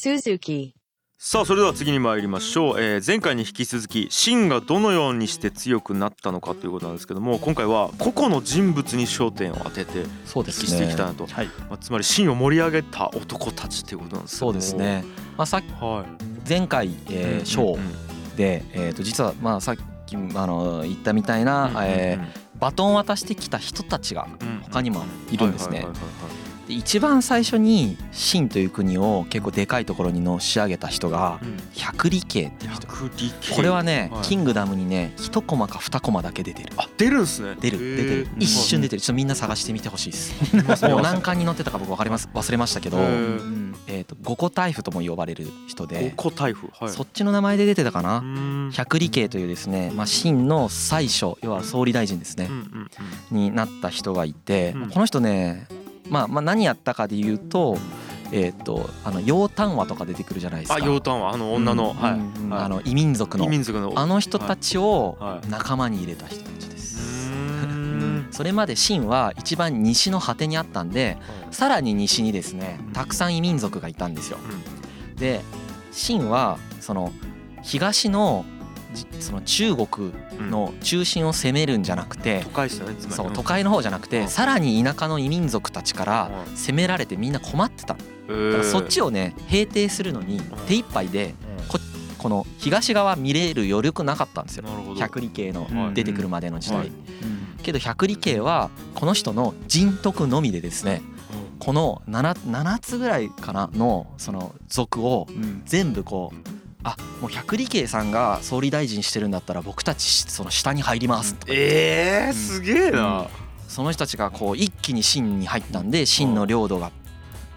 Suzuki さあそれでは次に参りましょう、えー前回に引き続き秦がどのようにして強くなったのかということなんですけども今回は個々の人物に焦点を当てて、そうですね。引きしていきたいなと。はい。まあ、つまり秦を盛り上げた男たちっていうことなんですけども。そうですね。まあさっきはい。前回、えー、ショーで、えー、と実はまあさっきあの言ったみたいな、うんうんうんえーバトンを渡してきた人たちがうん他にもいるんですね一番最初に秦という国を結構でかいところにのし上げた人がうん。百里慶っていう人。これはね、はい。キングダムにね一コマか二コマだけ出てる。あ出るんですね。出る出てる。一瞬出てる。ちょっとみんな探してみてほしいです。もう何巻に載ってたか僕分かります忘れましたけどえーと五個大夫とも呼ばれる人で。五個台風はい。そっちの名前で出てたかな？百里慶というですね、まあ、秦の最初要は総理大臣ですね。になった人がいて、うん。この人ね、まあ、まあ何やったかで言うと,、えー、とあの楊丹話とか出てくるじゃないですか。あ楊丹はあの女の、うんはい、うんはい。あの異民族の異民族のあの人たちをはい。仲間に入れた人たちです。うーん。それまで秦は一番西の果てにあったんでさらに西にですねたくさん異民族がいたんですよ。で秦はその東のじその中国の中心を攻めるんじゃなくて都会ですよねそう都会の方じゃなくてさらに田舎の異民族たちからうん。攻められてみんな困ってただえー。からそっちをね平定するのに手一杯でここの東側見れる余力なかったんですよ。百里慶のはい。出てくるまでの時代、はい。けど百里慶はこの人の人徳のみでですねこの 7, 7つぐらいかなのその族を全部こうあもう百里慶さんが総理大臣してるんだったら僕たちその下に入りますとかえー、すげえな、その人たちがこう一気に秦に入ったんで秦の領土が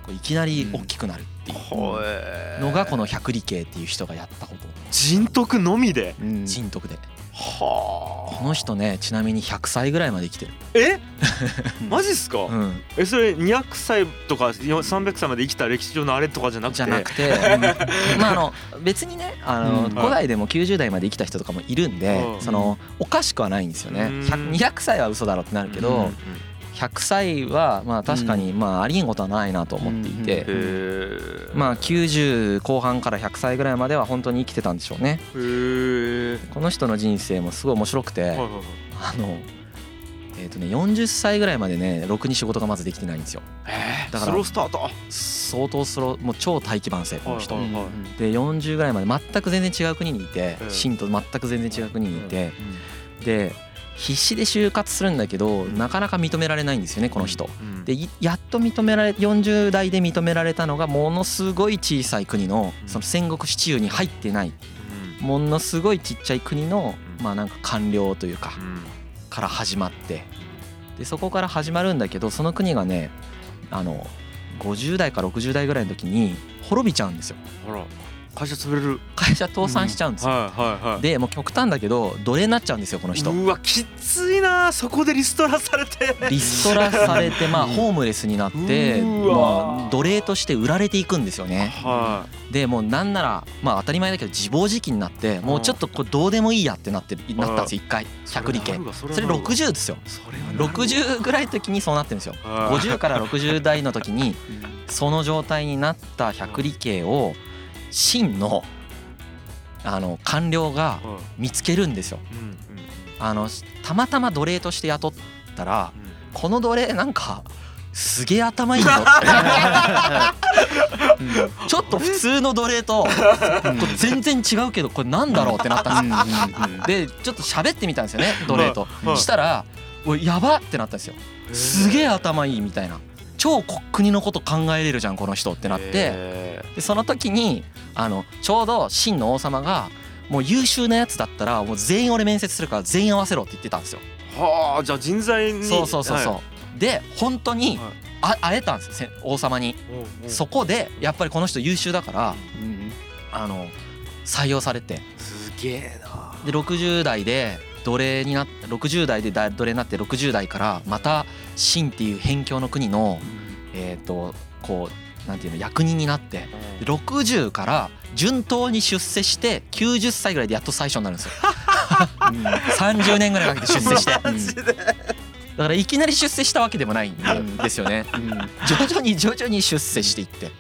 こういきなり大きくなるっていうのがこの百里慶っていう人がやったこと。人徳のみで。人徳ではこの人ねちなみに100歳ぐらいまで生きてる、え？マジっすか、うん、えそれ200歳とか300歳まで生きた歴史上のあれとかじゃなくて？じゃなくて まああの別にねあの、うん。古代でも90代まで生きた人とかもいるんで、うん。そのおかしくはないんですよね、うん。100 200歳は嘘だろってなるけど、うんうん100歳はまあ確かにまあありえんことはないなと思っていて、まあ90後半から100歳ぐらいまでは本当に生きてたんでしょうね。この人の人生もすごい面白くて、あのえっ、とね40歳ぐらいまでねろくに仕事がまずできてないんですよ。えー。だからスロースタート。相当スローもう超大器晩成この人、はいはいはい。で40ぐらいまで全く全然違う国にいてうん秦と全く全然違う国にいて。で必死で就活するんだけどなかなか認められないんですよねこの人。うんでいやっと認められ40代で認められたのがものすごい小さい国のその戦国支中に入ってない。ものすごいちっちゃい国のうん。まあなんか官僚というかうん。から始まって。でそこから始まるんだけどその国がねあの50代か60代ぐらいの時に滅びちゃうんですよ会社潰れる。会社倒産しちゃうんですよ、はいはいはい。でもう極端だけど奴隷になっちゃうんですよこの人。うわきついなそこでリストラされて。リストラされてまあホームレスになってまあ奴隷として売られていくんですよね。はでもうなんならまあ当たり前だけど自暴自棄になってもうちょっとこれどうでもいいやってなってなったんですよ一回。い百里慶それそれ60ですよ。それはなるわ60ぐらいの時にそうなってるんですよ。はい。50から60代の時にその状態になった百里慶を秦のあの官僚がはい見つけるんですよ。あのたまたま奴隷として雇ったらこの奴隷なんかすげえ頭いいのって。ちょっと普通の奴隷と全然違うけどこれなんだろうってなったんですよ。でちょっと喋ってみたんですよね奴隷と。はいしたら「おいやば!」ってなったんですよ。すげえ頭いいみたいな超こ国のこと考えれるじゃんこの人ってなって。へでその時にあのちょうど秦の王様がもう優秀なやつだったらもう全員俺面接するから全員合わせろって言ってたんですよ。ーはあじゃあ人材に。そうそうそうそう、はで本当にはい。あ会えたんですよせ王様に、うんう。んそこでやっぱりこの人優秀だからあの採用されて。すげえな。で60代で奴隷になって60代でだ奴隷になって60代からまた秦っていう辺境の国のえっ、とこうなんていうの役人になってで60から順当に出世して90歳ぐらいでやっと最初になるんですよ。30年ぐらいかけて出世して。だからいきなり出世したわけでもないんですよね。徐々に徐々に出世していって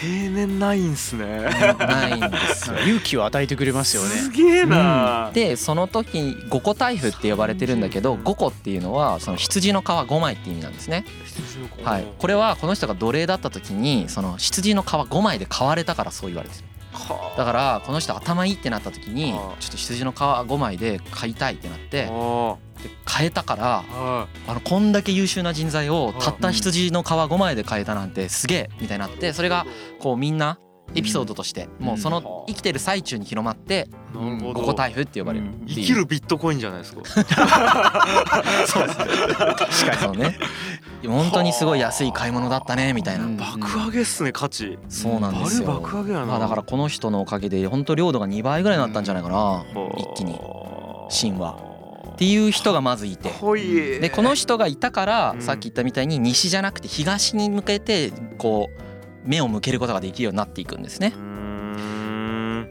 定年ないんすね。ないんですよ。勇気を与えてくれますよね。すげえな、でその時に五個台風って呼ばれてるんだけど五個っていうのはその羊の皮5枚って意味なんですね。羊の子はい、これはこの人が奴隷だった時にその羊の皮5枚で買われたからそう言われてる。はあだからこの人頭いいってなった時にはあ。ちょっと羊の皮5枚で買いたいってなってあで買えたからはあのこんだけ優秀な人材をたった羊の皮5枚で買えたなんてすげえみたいになってそれがこうみんなエピソードとしてもうその生きてる最中に広まっていなるほど。五個台風って呼ばれる。生きるビットコインじゃないですか。そうですね。確かにそうね本当にすごい安い買い物だったねみたいな。うん。爆上げっすね価値。そうなんですよ。爆上げやなまあだからこの人のおかげで本当領土が2倍ぐらいになったんじゃないかな一気に。神話。っていう人がまずいて。ほいでこの人がいたからうん。さっき言ったみたいに西じゃなくて東に向けてこう目を向けることができるようになっていくんですね。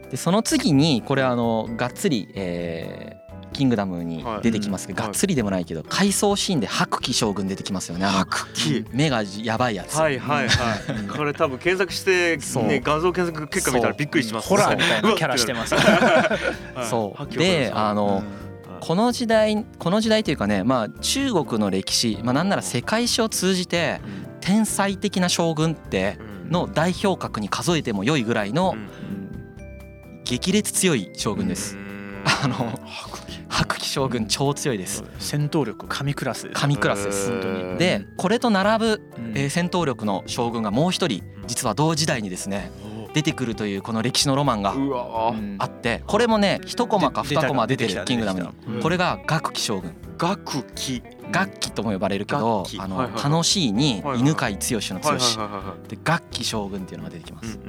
でその次にこれあのがっつりえーキングダムに出てきますけどはい。がっつりでもないけど回想シーンで白騎将軍出てきますよね。白騎。目がやばいやつ。はいはいはい。これ多分検索してそう。ね画像検索結果見たらびっくりします。ホラーみたいなキャラしてます。ねそう。であのこの時代この時代というかねまあ中国の歴史まあなんなら世界史を通じて天才的な将軍っての代表格に数えても良いぐらいの激烈強い将軍です。あの白騎将軍超強いです。戦闘力神クラス神クラスです。本当に。でこれと並ぶ、うん。えー戦闘力の将軍がもう一人実は同時代にですね出てくるというこの歴史のロマンがあってこれもね一コマかで二コマ出てるキングダムに。これが楽騎将軍。学騎。楽器とも呼ばれるけどあの楽しいに犬飼剛のはい剛で楽器将軍っていうのが出てきます。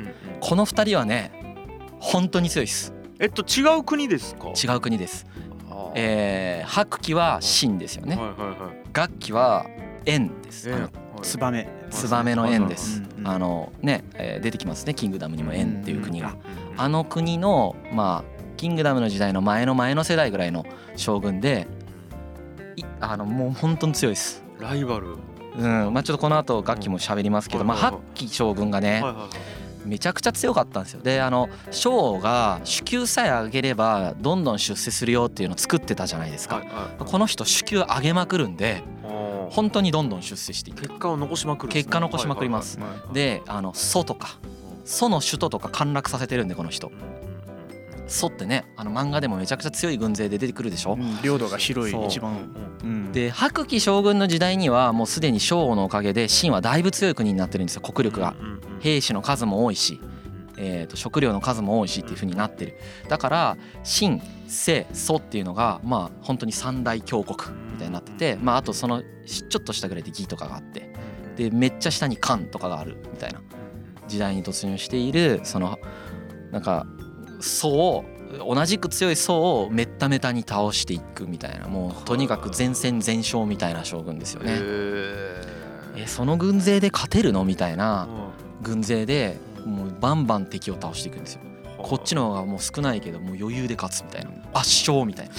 この二人はね本当に強いです。えっと違う国ですか？違う国ですえー白騎は秦ですよね。はいはいはい。楽器は燕です。えあのツバメツバメの燕です。あのねえー出てきますね。キングダムにも燕っていう国が。うんあ。の国のまあキングダムの時代の前の前の世代ぐらいの将軍でいあのもう本当に強いです。ライバル。うん。まあちょっとこの後楽器も喋りますけどまあ白騎将軍がねはいはいはいめちゃくちゃ強かったんですよ。であの将が手給さえ上げればどんどん出世するよっていうのを作ってたじゃないですか。はいはい。この人手給上げまくるんで本当にどんどん出世していく。結果を残しまくるね。結果残しまくります。であの蘇とか蘇の首都とか陥落させてるんでこの人うんうんうん蘇ってねあの漫画でもめちゃくちゃ強い軍勢で出てくるでしょ？うん領土が広い一番。うん。で白騎将軍の時代にはもうすでに将のおかげで秦はだいぶ強い国になってるんですよ国力が。兵士の数も多いし、えー、と食料の数も多いしっていう風になってる。だから秦西蘇っていうのがまあ本当に三大強国みたいになっててまああとそのちょっとしたぐらいで義とかがあって。でめっちゃ下に漢とかがあるみたいな時代に突入しているそのなんか宋を同じく強い宋をめっためたに倒していくみたいなもうとにかく全戦全勝みたいな将軍ですよへね。ーえその軍勢で勝てるのみたいなうん軍勢でもうバンバン敵を倒していくんですよ。こっちの方がもう少ないけどもう余裕で勝つみたいな圧勝みたいな。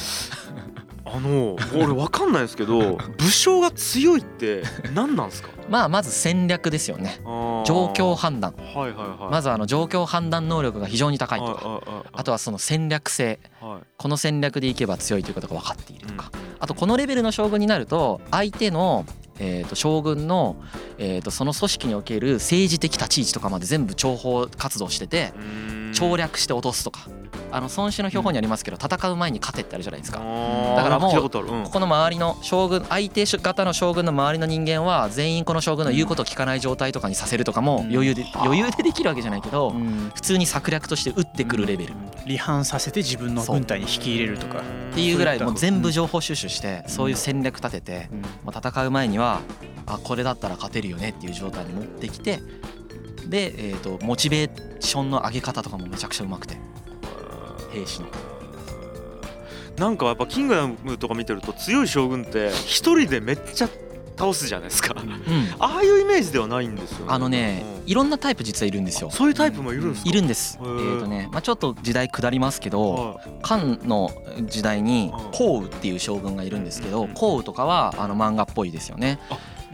あの俺わかんないですけど 武将が強いって何なんですか？まあまず戦略ですよね。状状況判断。はいはいはい。まずあの状況判断能力が非常に高いとか。あとはその戦略性。はい。この戦略でいけば強いということが分かっているとか、うん。あとこのレベルの将軍になると相手の、えー、と将軍の、えー、とその組織における政治的立ち位置とかまで全部諜報活動してて調略して落とすとか。あの孫子の標本にありますけど戦う前に勝てってあるじゃないですか。だだからもうこここの周りの将軍相手方の将軍の周りの人間は全員この将軍の言うことを聞かない状態とかにさせるとかも余裕で余裕でできるわけじゃないけどうん。普通に策略として打ってくるレベル。離反させて自分の軍隊に引き入れるとか。っていうぐらいもう全部情報収集してん。そういう戦略立てて戦う前にはあこれだったら勝てるよねっていう状態に持ってきてで、えー、とモチベーションの上げ方とかもめちゃくちゃうまくて。兵士の。なんかやっぱキングダムとか見てると強い将軍って一人でめっちゃ倒すじゃないですか。うん。ああいうイメージではないんですよねあのねうん。いろんなタイプ実はいるんですよ。そういうタイプもいるんですか？いるんです。えへー。っ、とね、まあ、ちょっと時代下りますけどはい。漢の時代にうん。項羽っていう将軍がいるんですけどうん項羽とかはあの漫画っぽいですよね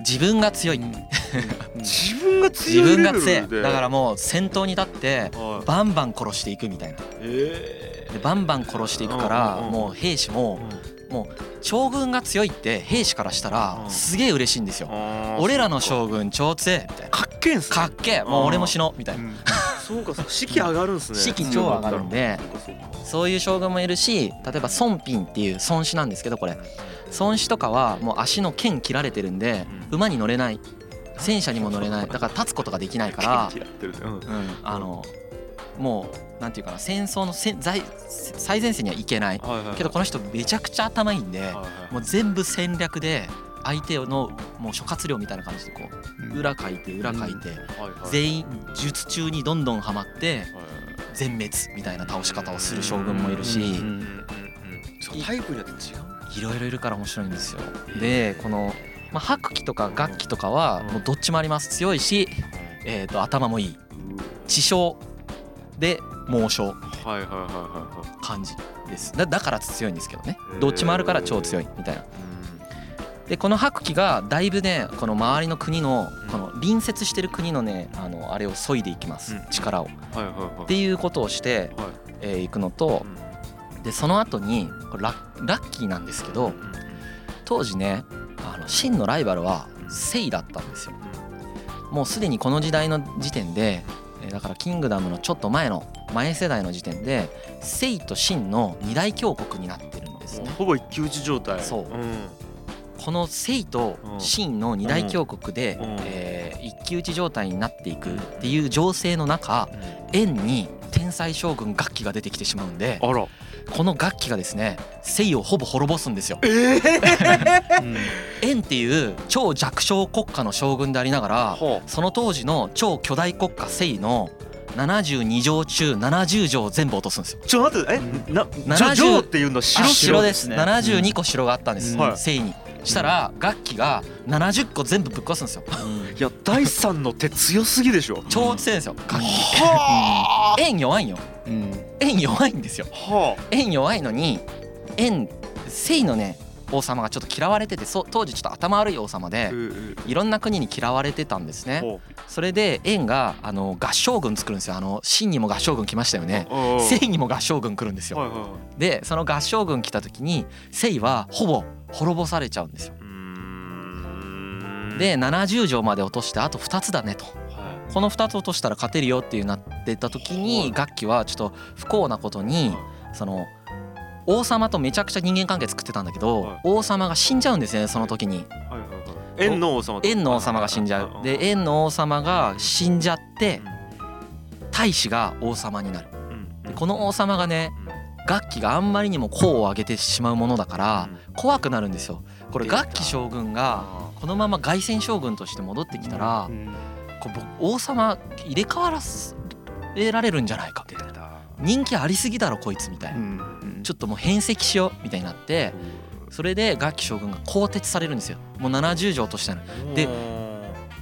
自分が強い。自分が自強いレベル分が強でい。だからもう先頭に立ってはい。バンバン殺していくみたいな。え。でバンバン殺していくからもう兵士もーもう将軍が強いって兵士からしたらうん。すげえ嬉しいんですよ。俺らの将軍超強いみたいな。かっけえんすね。かっけえ。もう俺も死のうみたいなそうかそうか。士気上がるんすね。士気超上がるんでそういう将軍もいるし例えば孫品っていう孫子なんですけどこれ。孫子とかはもう足の剣切られてるんでうん。馬に乗れない。戦車にも乗れない。だから立つことができないからあのもうなんていうかな戦争のせん最最前線には行けない。けどこの人めちゃくちゃ頭いいんでもう全部戦略で相手のもう諸葛亮みたいな感じでこう裏書いて裏書いて全員術中にどんどんはまって全滅みたいな倒し方をする将軍もいるしうんうんうんうんそう。タイプによって違ういろいろいるから面白いんですよ。でこの、まあ、白騎とか楽器とかはもうどっちもあります。強いし、えー、と頭もいい。知将で猛将。はいはいはいはいはい。感じです。だだから強いんですけどね。どっちもあるから超強いみたいな。でこの白騎がだいぶねこの周りの国のこの隣接してる国のねあのあれを削いでいきます。うん力を。っていうことをしてはい。えーいくのとでその後にラッラッキーなんですけど当時ねあの真のライバルはセイだったんですよ。もうすでにこの時代の時点でえーだからキングダムのちょっと前の前世代の時点でセイとシンの二大強国になってるんですね。ほぼ一騎打ち状態。そうんこのセイとシンの二大強国で、うん。えー一騎打ち状態になっていくっていう情勢の中円に天才将軍楽器が出てきてしまうんであら。この楽器がですねセイをほぼ滅ぼすんですよ。ええ 円っていう超弱小国家の将軍でありながらはその当時の超巨大国家セイの72条中70条を全部落とすんですよ。ちょっと待ってえな70ジョジョっていうのは白です。ね。72個城があったんです、うん。はい。に。したら楽器が70個全部ぶっ壊すんですよ。いや第三の手強すぎでしょ超強いんですよ楽器。は円弱いんよ。うん円弱いんですよ。あは円弱いのに円セイのね王様がちょっと嫌われててそう当時ちょっと頭悪い王様あでいろんな国に嫌われてたんですね。ほそれで円があの合将軍作るんですよ。あの秦にも合将軍来ましたよね。うセイにも合将軍来るんですよ。でその合将軍来た時にセイはほぼ滅ぼされちゃうんですよ。で70条まで落としてあと2つだねと。はこの2つ落としたら勝てるよっていうなってた時はい。に楽器はちょっと不幸なことにその王様とめちゃくちゃ人間関係作ってたんだけど、はい。王様が死んじゃうんですよねその時に。円の王様と円の王様が死んじゃう。で円の王様が死んじゃって大使が王様になる。でこの王様がね楽器があんまりにも功を上げてしまうものだから怖くなるんですよ。これ楽器将軍がこのまま凱旋将軍として戻ってきたらこう僕王様入れ替わらせられるんじゃないか。みたいな人気ありすぎだろこいつみたいな。ちょっともう変席しようみたいになってそれで楽器将軍が更迭されるんですよ。もう70条としたの。で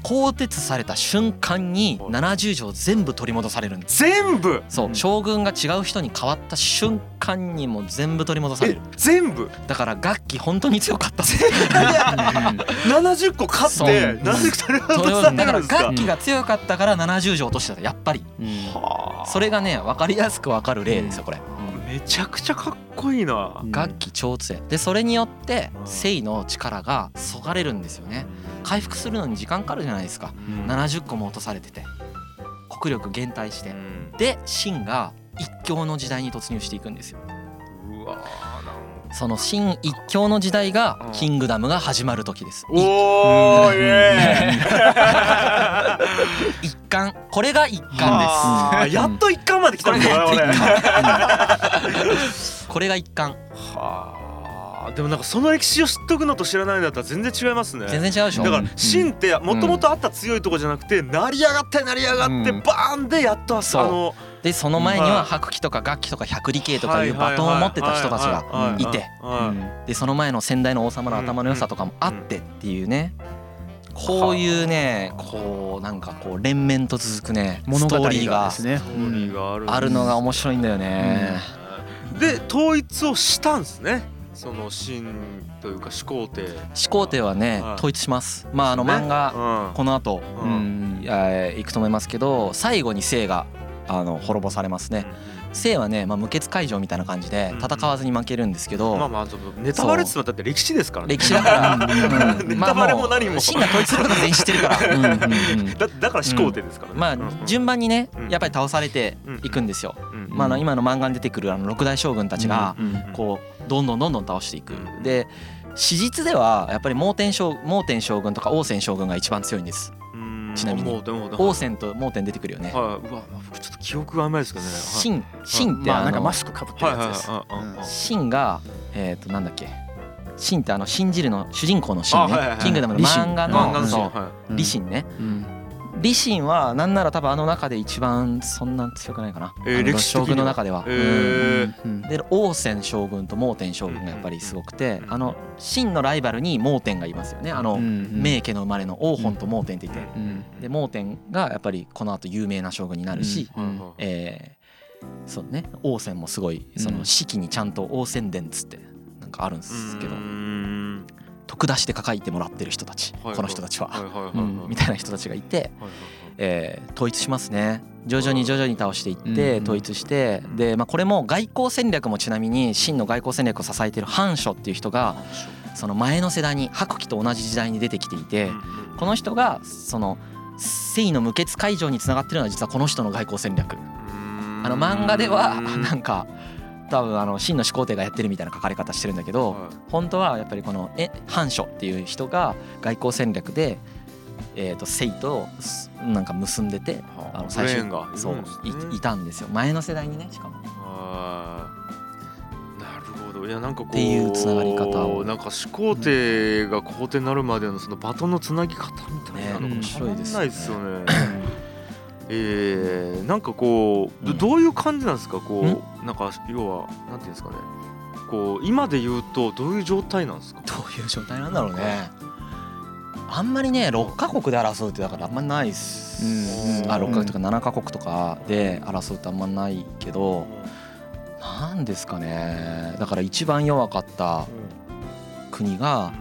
更迭された瞬間にはい70条全部取り戻されるんです。全部？そううん。将軍が違う人に変わった瞬間にもう全部取り戻されえる全部？だから楽器本当に強かった。70個勝って70個取り戻されるんですか？楽器が強かったから70条落としてた。やっぱり。はあ。それがね分かりやすく分かる例ですよこれめちゃくちゃかっこいいな。楽器超強い。でそれによってうん。性の力がそがれるんですよね。回復するのに時間かかるじゃないですか。70個も落とされてて。国力減退して。うん。で秦が一強の時代に突入していくんですよ。うわその秦一強の時代がうん。キングダムが始まる時です。おーイエーイ。一巻。これが一巻はあですやっと一巻まで来たん。だよ俺これが一巻。はあ。でもなんかその歴史を知っとくのと知らないのだったら全然違いますね。全然違うでしょ。だからうん。秦ってもともとあった強いとこじゃなくて成り上がって成り上がってうん。バーンでやっとあそう。のでその前にははい。白騎とか楽器とか百里慶とかいうバトンを持ってた人たちがいて。はい。でその前の先代の王様の頭の良さとかもあってっていうね。こういうねこうなんかこう連綿と続くねス物語トーリーがあるのが面白いんだよね。で統一をしたんですね。その秦というか始皇帝。始皇帝はねはい。統一します。まああのね。漫画うん。この後ううん。いくと思いますけど最後に姓があの滅ぼされますね。姓はね、まあ、無血開城みたいな感じで戦わずに負けるんですけど、まあまあネタバレっつうのはだって歴史ですからね。歴史だから、うん。ネタバレも何も。秦が統一することは全員知ってるから、うんうんうん。だだから始皇帝ですからね。まあ順番にねうん。やっぱり倒されていくんですよ。うんまあ今の漫画に出てくるあの六大将軍たちがうんこうどんどんどんどん倒していく。うん。で史実ではやっぱり蒙天将蒙天将軍とか王翦将軍が一番強いんです。うん。ちなみに。もうでも王翦と蒙天出てくるよね。はい。うわ僕ちょっと記憶が曖昧ですけどね。秦秦ってまああのなんかマスクかぶってるやつです。はいはいはい。はいうん秦がえっとなんだっけ。秦ってあの信じるの主人公の秦あはいはいはいねキングダムの漫画ののそうシーン。はうん李信ねうん李信はなんなら多分あの中で一番そんな強くないかな、えー将軍の中では、いえー。うんで王翦将軍と蒙天将軍がやっぱりすごくてうんあの秦のライバルに蒙天がいますよね。あのうん名家の生まれの王本と蒙天っていて。うんで蒙天がやっぱりこの後有名な将軍になるし、うんえーそうね。王翦もすごいその式にちゃんと王翦伝っつってなんかあるんですけどうーん徳出しで書いてもらってる人たちこの人たちは、みたいな人たちがいて、はいはいえー統一しますね。徐々に徐々に倒していってうん統一してで、まあ、これも外交戦略もちなみに秦の外交戦略を支えている範書っていう人がその前の世代に白起と同じ時代に出てきていてこの人がその隋の無血開城につながってるのは実はこの人の外交戦略。あの漫画ではなんか多分あの秦の始皇帝がやってるみたいな書かれ方してるんだけど本当はやっぱりこのえ範書っていう人が外交戦略でえーと隋とすなんか結んでてあの最初がそういいいたんですよ。前の世代にねしかも。なるほど。いやなんかこうっていうつながり方を。なんか始皇帝が皇帝になるまでのそのバトンのつなぎ方みたいなのねが面白いですよね。えー、なんかこうどうん。どういう感じなんですか？こうなんか要はなんていうんですかね。こう今で言うとどういう状態なんですか？どういう状態なんだろうね。あんまりね6カ国で争うってだからあんまりないっす、うんあ6カ国とか7カ国とかで争うってあんまないけどなんですかね。だから一番弱かった国が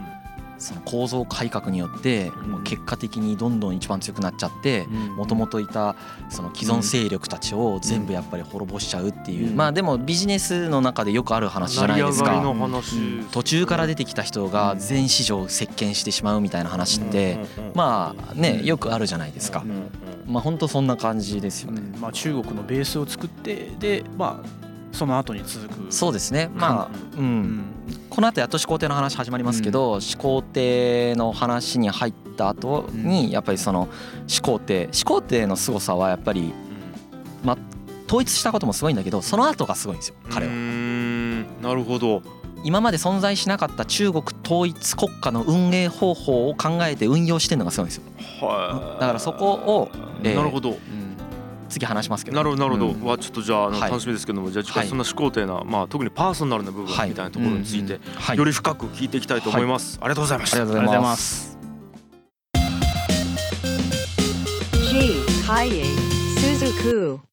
その構造改革によって結果的にどんどん一番強くなっちゃってもともといたその既存勢力たちを全部やっぱり滅ぼしちゃうっていう、うん。まあでもビジネスの中でよくある話じゃないですか。途中から出てきた人が全市場を席巻してしまうみたいな話ってまあねよくあるじゃないですか。まあ本当そんな感じですよね。まあ中国のベースを作ってでまあその後に続く。そうですね。まあううん。んこの後やっと始皇帝の話始まりますけど、始皇帝の話に入った後にやっぱりその始皇帝。始皇帝の凄さはやっぱり統一したこともすごいんだけどその後がすごいんですよ彼は。んなるほど。今まで存在しなかった中国統一国家の運営方法を考えて運用してるのがすごいんですよ。はいだからそこをえーなるほど次話しますけど。なるほどなるほど、うん。わちょっとじゃあ楽しみですけども、じゃあはい。そんな始皇帝な、まあ、特にパーソナルな部分みたはいいなところについて、はい。より深く聞いていきたいと思います、ありがとうございましたありがとうございます。G. Kaye Suzuku.